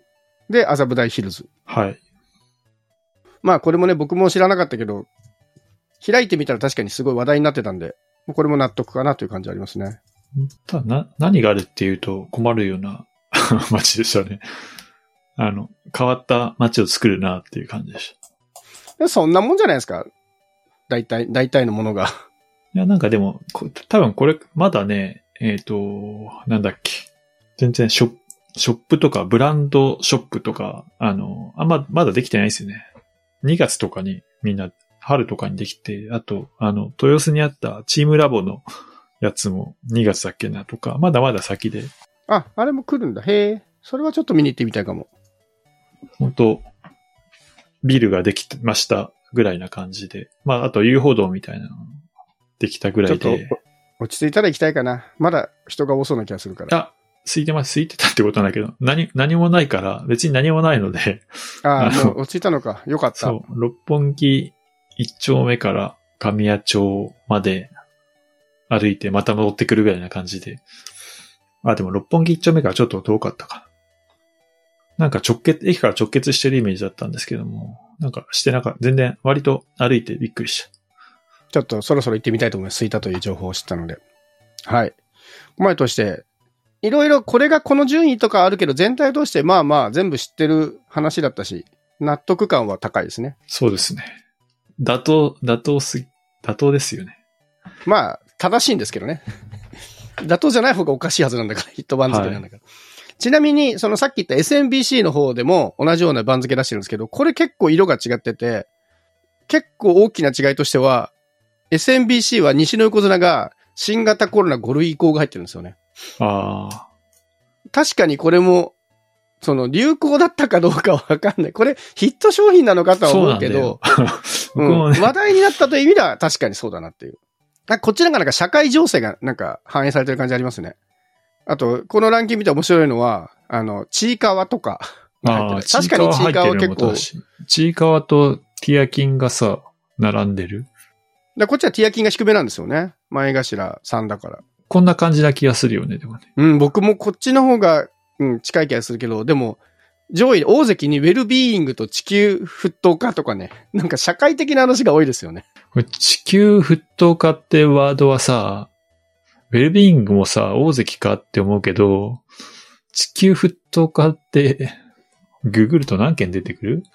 で、麻布台ヒルズ。はい。まあこれもね、僕も知らなかったけど、開いてみたら確かにすごい話題になってたんで、これも納得かなという感じありますね。ただな、何があるっていうと困るような [laughs] 街でしたね。あの、変わった街を作るなっていう感じでした。でそんなもんじゃないですか。大体、大体のものが。いや、なんかでも、こ多分これ、まだね、えっ、と、なんだっけ。全然ショップ、ショップとか、ブランドショップとか、あの、あんま、まだできてないですよね。2月とかにみんな、春とかにできて、あと、あの、豊洲にあったチームラボのやつも2月だっけなとか、まだまだ先で、あ、あれも来るんだ。へえ。それはちょっと見に行ってみたいかも。本当ビルができてましたぐらいな感じで、まあ、あと遊歩道みたいなのできたぐらちょっといで、、落ち着いたら行きたいかな。まだ人が多そうな気がするから。あ、空いてます、空いてたってことなんだけど、何、何もないから、別に何もないので、ああ、もう落ち着いたのか。よかった。そう、六本木一丁目から神谷町まで歩いてまた戻ってくるぐらいな感じで。あ、でも六本木一丁目からちょっと遠かったかな。なんか直結、駅から直結してるイメージだったんですけども、なんかしてなかった。全然割と歩いてびっくりした。ちょっとそろそろ行ってみたいと思います。空いたという情報を知ったので。はい。前として、いろいろこれがこの順位とかあるけど、全体としてまあまあ全部知ってる話だったし、納得感は高いですね。そうですね。妥当、妥当すぎ、妥当ですよね。まあ、正しいんですけどね。[laughs] 妥当じゃない方がおかしいはずなんだから、ヒット番付なんだから。ちなみに、そのさっき言った SMBC の方でも同じような番付出してるんですけど、これ結構色が違ってて、結構大きな違いとしては、SMBC は西の横綱が新型コロナ5類移行が入ってるんですよね。ああ、確かにこれも、その流行だったかどうかはわかんない。これヒット商品なのかとは思うんけど [laughs] 話題になったという意味では確かにそうだなっていう。あこっちなんかなんか社会情勢がなんか反映されてる感じありますね。あと、このランキング見て面白いのは、あの、ちいかわとかあ。確かにちいかわは結構、ちいかわとティアキンがさ、並んでる。でこっちはティアキンが低めなんですよね。前頭3だから。こんな感じな気がするよね、でもね。うん、僕もこっちの方が、うん、近い気がするけど、でも、上位、大関にウェルビーイングと地球沸騰化とかね、なんか社会的な話が多いですよね。これ地球沸騰化ってワードはさ、ウェルビーイングもさ、大関かって思うけど、地球沸騰化って、ググると何件出てくる？[laughs]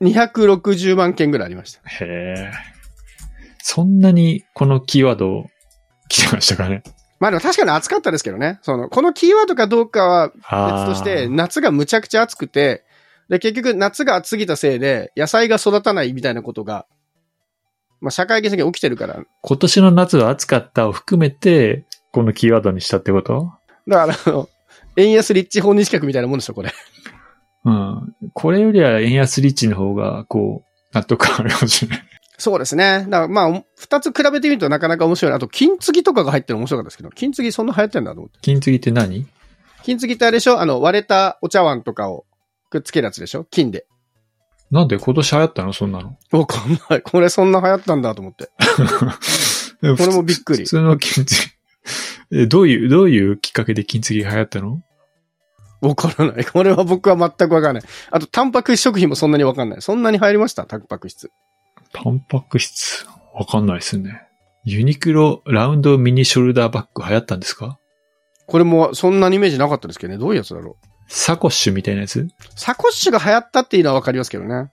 260万件ぐらいありました。へえ。そんなにこのキーワード来てましたかね？まあでも確かに暑かったですけどね。その、このキーワードかどうかは別として、夏がむちゃくちゃ暑くて、で、結局夏が暑すぎたせいで、野菜が育たないみたいなことが、まあ社会的に起きてるから。今年の夏は暑かったを含めて、このキーワードにしたってこと？だから、あの、円安立地法日企画みたいなもんでしょ、これ。うん。これよりは円安リッチの方が、こう、納得あるかもしれない。そうですね。だからまあ、二つ比べてみるとなかなか面白い。あと、金継ぎとかが入ってるの面白かったですけど、金継ぎそんな流行ってんだと思って。金継ぎって何？金継ぎってあれでしょ？あの、割れたお茶碗とかをくっつけるやつでしょ？金で。なんで？今年流行ったの？そんなの。わかんない。これそんな流行ったんだと思って。こ [laughs] これもびっくり普通の金継ぎ。え、どういう、どういうきっかけで金継ぎが流行ったの？わからない。これは僕は全くわからない。あと、タンパク質食品もそんなにわかんない。そんなに入りました？タンパク質。タンパク質。わかんないですね。ユニクロラウンドミニショルダーバッグ流行ったんですか？これもそんなにイメージなかったですけどね。どういうやつだろう？サコッシュみたいなやつ？サコッシュが流行ったっていうのはわかりますけどね。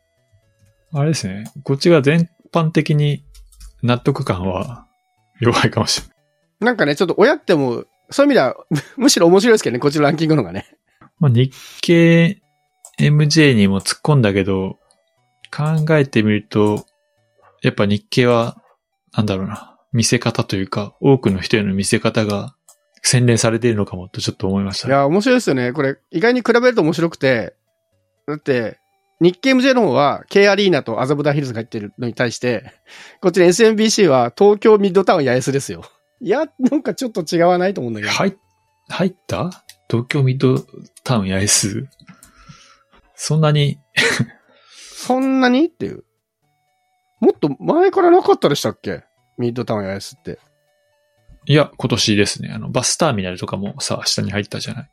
あれですね。こっちが全般的に納得感は弱いかもしれない。なんかね、ちょっと親っても、そういう意味では、[laughs] むしろ面白いですけどね。こっちのランキングの方がね。まあ、日経 MJ にも突っ込んだけど、考えてみると、やっぱ日経は、なんだろうな、見せ方というか、多くの人への見せ方が洗練されているのかもとちょっと思いました。いや、面白いですよね。これ、意外に比べると面白くて、だって、日経 MJ の方は、K アリーナと麻布台ヒルズが入ってるのに対して、こっちの SMBC は東京ミッドタウン八重洲ですよ。いや、なんかちょっと違わないと思うんだけど。入、入った？東京ミッドタウン八重洲？そんなに、[laughs] そんなに？っていう。もっと前からなかったでしたっけ？ミッドタウン八重洲って。いや、今年ですね。あの、バスターミナルとかもさ、下に入ったじゃない？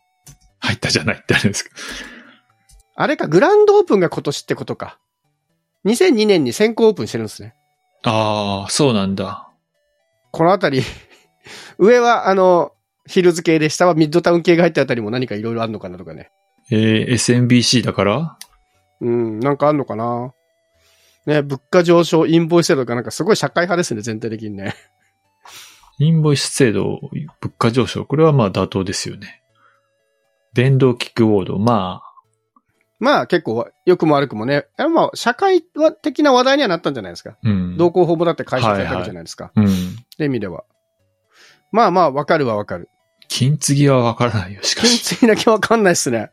入ったじゃないってあれですけど。あれか、グランドオープンが今年ってことか。2002年に先行オープンしてるんですね。ああ、そうなんだ。このあたり、[laughs] 上はあの、ヒルズ系で、下はミッドタウン系が入ったあたりも何かいろいろあるのかなとかね。えー、SMBC だから？うん、なんかあんのかなね、物価上昇、インボイス制度とかなんかすごい社会派ですね、全体的にね。インボイス制度、物価上昇、これはまあ妥当ですよね。電動キックボード、ままあ結構、良くも悪くもね、あまあ社会的な話題にはなったんじゃないですか。あ、うん。同行法もだって解消されたわけじゃないですか。うん。って意味では。まあまあ、わかるはわかる。金継ぎはわからないよ、しか金し。継ぎだけわかんないっすね。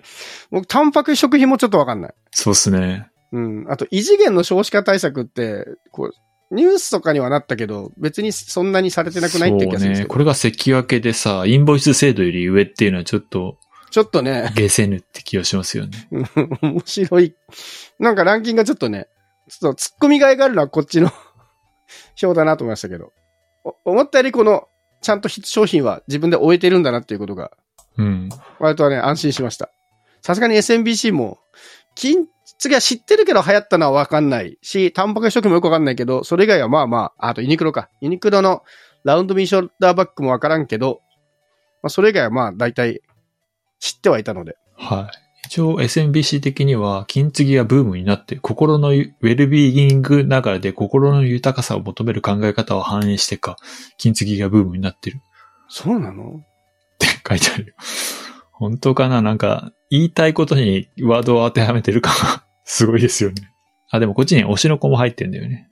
僕、タンパク食品もちょっとわかんない。そうっすね。うん。あと、異次元の少子化対策って、こう、ニュースとかにはなったけど、別にそんなにされてなくないって気がするんですね。これが関分けでさ、インボイス制度より上っていうのはちょっと、ちょっとね、ゲセヌって気がしますよね。う [laughs] ん面白い。なんかランキングがちょっとね、ちょっと突っ込みがいがあるのはこっちの [laughs] 表だなと思いましたけど。お思ったよりこの、ちゃんと商品は自分で終えてるんだなっていうことが、うん。割とはね、安心しました。さすがに SMBC も、金次は知ってるけど流行ったのはわかんないし、タンパク質食品もよくわかんないけど、それ以外はまあまあ、あとユニクロか。ユニクロのラウンドミンショルダーバッグもわからんけど、まあそれ以外はまあ大体知ってはいたので。はい。一応 SMBC 的には金継ぎがブームになって、心のウェルビーイング流れで心の豊かさを求める考え方を反映してか、金継ぎがブームになってるっそうなの？て書いてあるよ。本当かな？なんか、言いたいことにワードを当てはめてるかすごいですよね。あ、でもこっちに推しの子も入ってんだよね。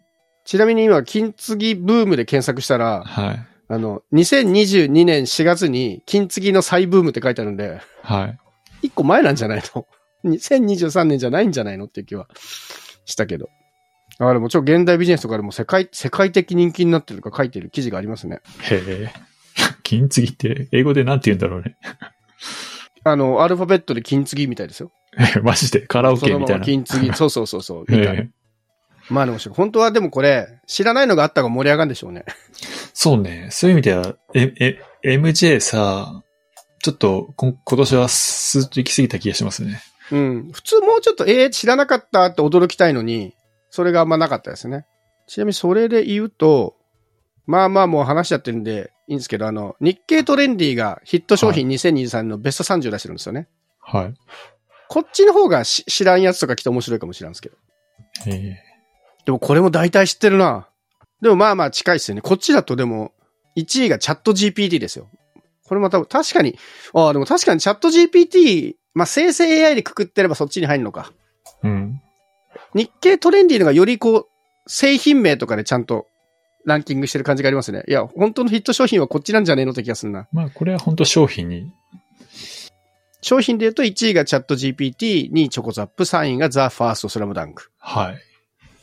ちなみに今、金継ぎブームで検索したら、はい。あの、2022年4月に金継ぎの再ブームって書いてあるんで、はい。一個前なんじゃないの [laughs] ?2023 年じゃないんじゃないのっていう気はしたけど。あれもちろん現代ビジネスとかでも世界、世界的人気になってるとか書いてる記事がありますね。へえ。金継ぎって英語でなんて言うんだろうね。あの、アルファベットで金継ぎみたいですよ。[laughs] マジで？カラオケみたいな？金継ぎ、[laughs] そうそうそうそう、みたいな。ええまあでも、本当はでもこれ、知らないのがあった方が盛り上がるんでしょうね。そうね。そういう意味では、え、え、MJ さ、ちょっとこ今年はスーッと行き過ぎた気がしますね。うん。普通もうちょっと、えー、知らなかったって驚きたいのに、それがあんまなかったですね。ちなみにそれで言うと、まあまあもう話しちゃってるんでいいんですけど、あの、日経トレンディがヒット商品2023のベスト30出してるんですよね。はい。こっちの方がし知らんやつとか来て面白いかもしれないんですけど。ええでもこれも大体知ってるな。でもまあまあ近いですよね。こっちだとでも、1位がチャット GPT ですよ。これも多分確かに、ああ、でも確かにチャット GPT、まあ生成 AI でくくってればそっちに入るのか。うん。日経トレンディのがよりこう、製品名とかでちゃんとランキングしてる感じがありますね。いや、本当のヒット商品はこっちなんじゃねえのって気がするな。まあ、これは本当商品に、商品で言うと1位がチャット GPT、2位チョコザップ、3位がザ・ファーストスラムダンク。はい。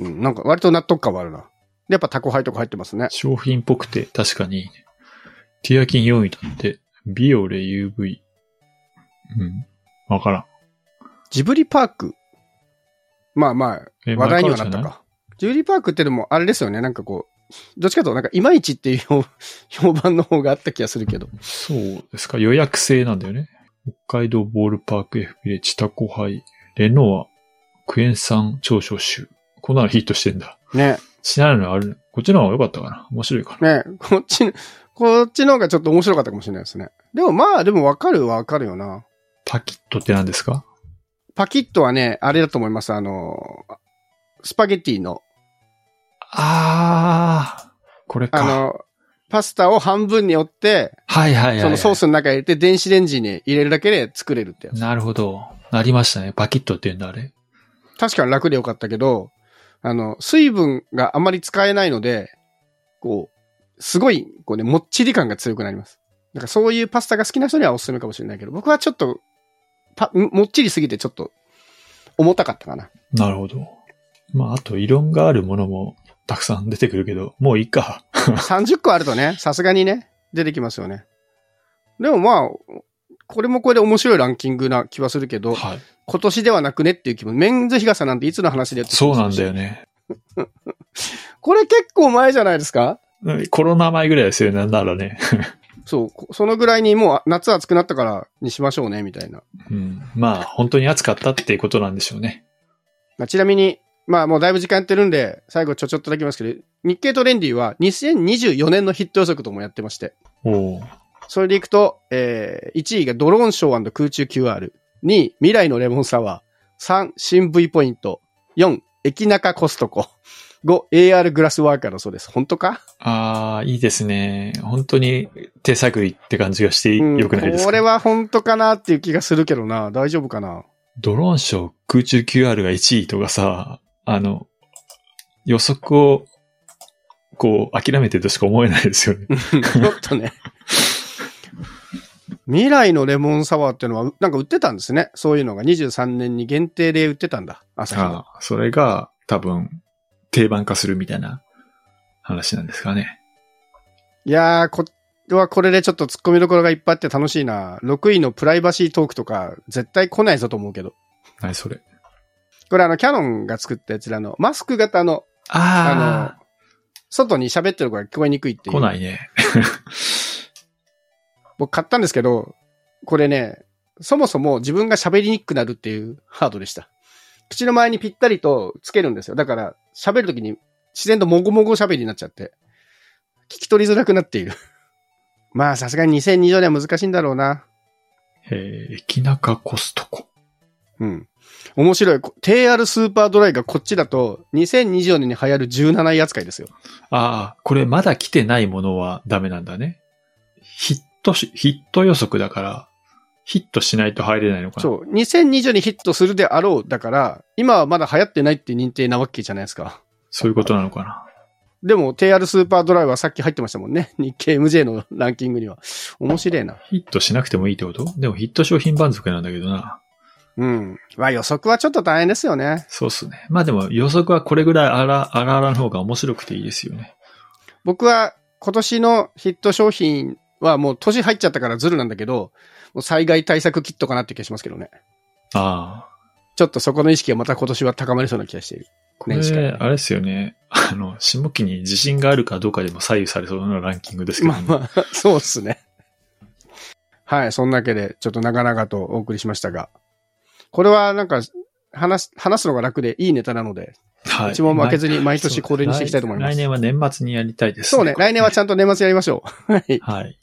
うん、なんか割と納得感はあるな。でやっぱタコハイとか入ってますね。商品っぽくて確かにいいね。ティアキン4位だって、ビオレ UV。うん。わからん。ジブリパーク。まあまあ、え話題にはなったか。ジブリパークってでもあれですよね。なんかこう、どっちかとなんかいまいちっていう評評判の方があった気がするけど。そうですか。予約制なんだよね。北海道ボールパーク F ビレッジタコハイ、レノア、クエン酸長所集。こんなのヒットしてんだ。ね。知らないのある。こっちの方が良かったかな。面白いかな。ね。こっち、こっちの方がちょっと面白かったかもしれないですね。でもまあ、でもわかるはわかるよな。パキットって何ですか？パキッとはね、あれだと思います。あの、スパゲッティの、あー、これか。あの、パスタを半分に折って、はいはいはい。そのソースの中に入れて電子レンジに入れるだけで作れるってやつ。なるほど。なりましたね。パキットって言うんだ、あれ。確かに楽でよかったけど、あの、水分があまり使えないので、こう、すごい、こうね、もっちり感が強くなります。だからそういうパスタが好きな人にはおすすめかもしれないけど、僕はちょっと、パ、もっちりすぎてちょっと、重たかったかな。なるほど。まあ、あと、異論があるものもたくさん出てくるけど、もういいか。[laughs] 30個あるとね、さすがにね、出てきますよね。でもまあ、これもこれで面白いランキングな気はするけど、はい。今年ではなくねっていう気分。メンズ日傘なんていつの話でそうなんだよね。ね。[laughs] これ結構前じゃないですか？うんコロナ前ぐらいですよね、なんならね。[laughs] そうこ、そのぐらいにもう夏暑くなったからにしましょうね、みたいな。うん。まあ、本当に暑かったっていうことなんでしょうね。まあ、ちなみに、まあもうだいぶ時間やってるんで、最後ちょちょっとだけますけど、日経トレンディは2024年のヒット予測ともやってまして。それでいくと、えー、1位がドローンショー空中 QR、2位、未来のレモンサワー、3、新 V ポイント、4、駅中コストコ、5、AR グラスワーカーだそうです。本当か？ああ、いいですね。本当に手探りって感じがしてうん。よくないですか、これは本当かなっていう気がするけどな。大丈夫かな？ドローンショー空中 QR が1位とかさ、あの、予測を、こう、諦めてるとしか思えないですよね。ちょっとね。未来のレモンサワーっていうのは、なんか売ってたんですね。そういうのが23年に限定で売ってたんだ。朝日が。ああそれが多分定番化するみたいな話なんですかね。いやー、これはこれでちょっと突っ込みどころがいっぱいあって楽しいな。6位のプライバシートークとか、絶対来ないぞと思うけど。何それ。これあの、キャノンが作ったやつらの、マスク型の、ああの、外に喋ってる声が聞こえにくいってあ、いう。来ないね。[laughs] 僕買ったんですけど、これね、そもそも自分が喋りにくくなるっていうハードでした。口の前にぴったりとつけるんですよ。だから、喋るときに自然ともごもご喋りになっちゃって、聞き取りづらくなっている。[laughs] まあ、さすがに2020年は難しいんだろうな。えー、駅中コストコ。うん。面白い。TR スーパードライがこっちだと、2024年に流行る17位扱いですよ。ああ、これまだ来てないものはダメなんだね。ヒットし、ヒット予測だから、ヒットしないと入れないのかな。そう。2020にヒットするであろう。だから、今はまだ流行ってないって認定なわけじゃないですか。そういうことなのかな。でも、TR スーパードライはさっき入ってましたもんね。日経 MJ のランキングには。面白いな。ヒットしなくてもいいってこと？でもヒット商品番付なんだけどな。うん。まあ予測はちょっと大変ですよね。そうっすね。まあでも予測はこれぐらいあら、あらあらの方が面白くていいですよね。僕は今年のヒット商品はもう年入っちゃったからズルなんだけど、もう災害対策キットかなって気がしますけどね。ああ。ちょっとそこの意識がまた今年は高まりそうな気がしている。これ、年始からあれですよね。あの、下期に自信があるかどうかでも左右されそうなランキングですけど、ね。まあまあ、そうっすね。はい、そんなわけで、ちょっと長々とお送りしましたが。これはなんか、話す、話すのが楽でいいネタなので、はうちも負けずに毎年これにしていきたいと思います来年は年末にやりたいです、そうね、来年はちゃんと年末やりましょう。[laughs] はい。はい。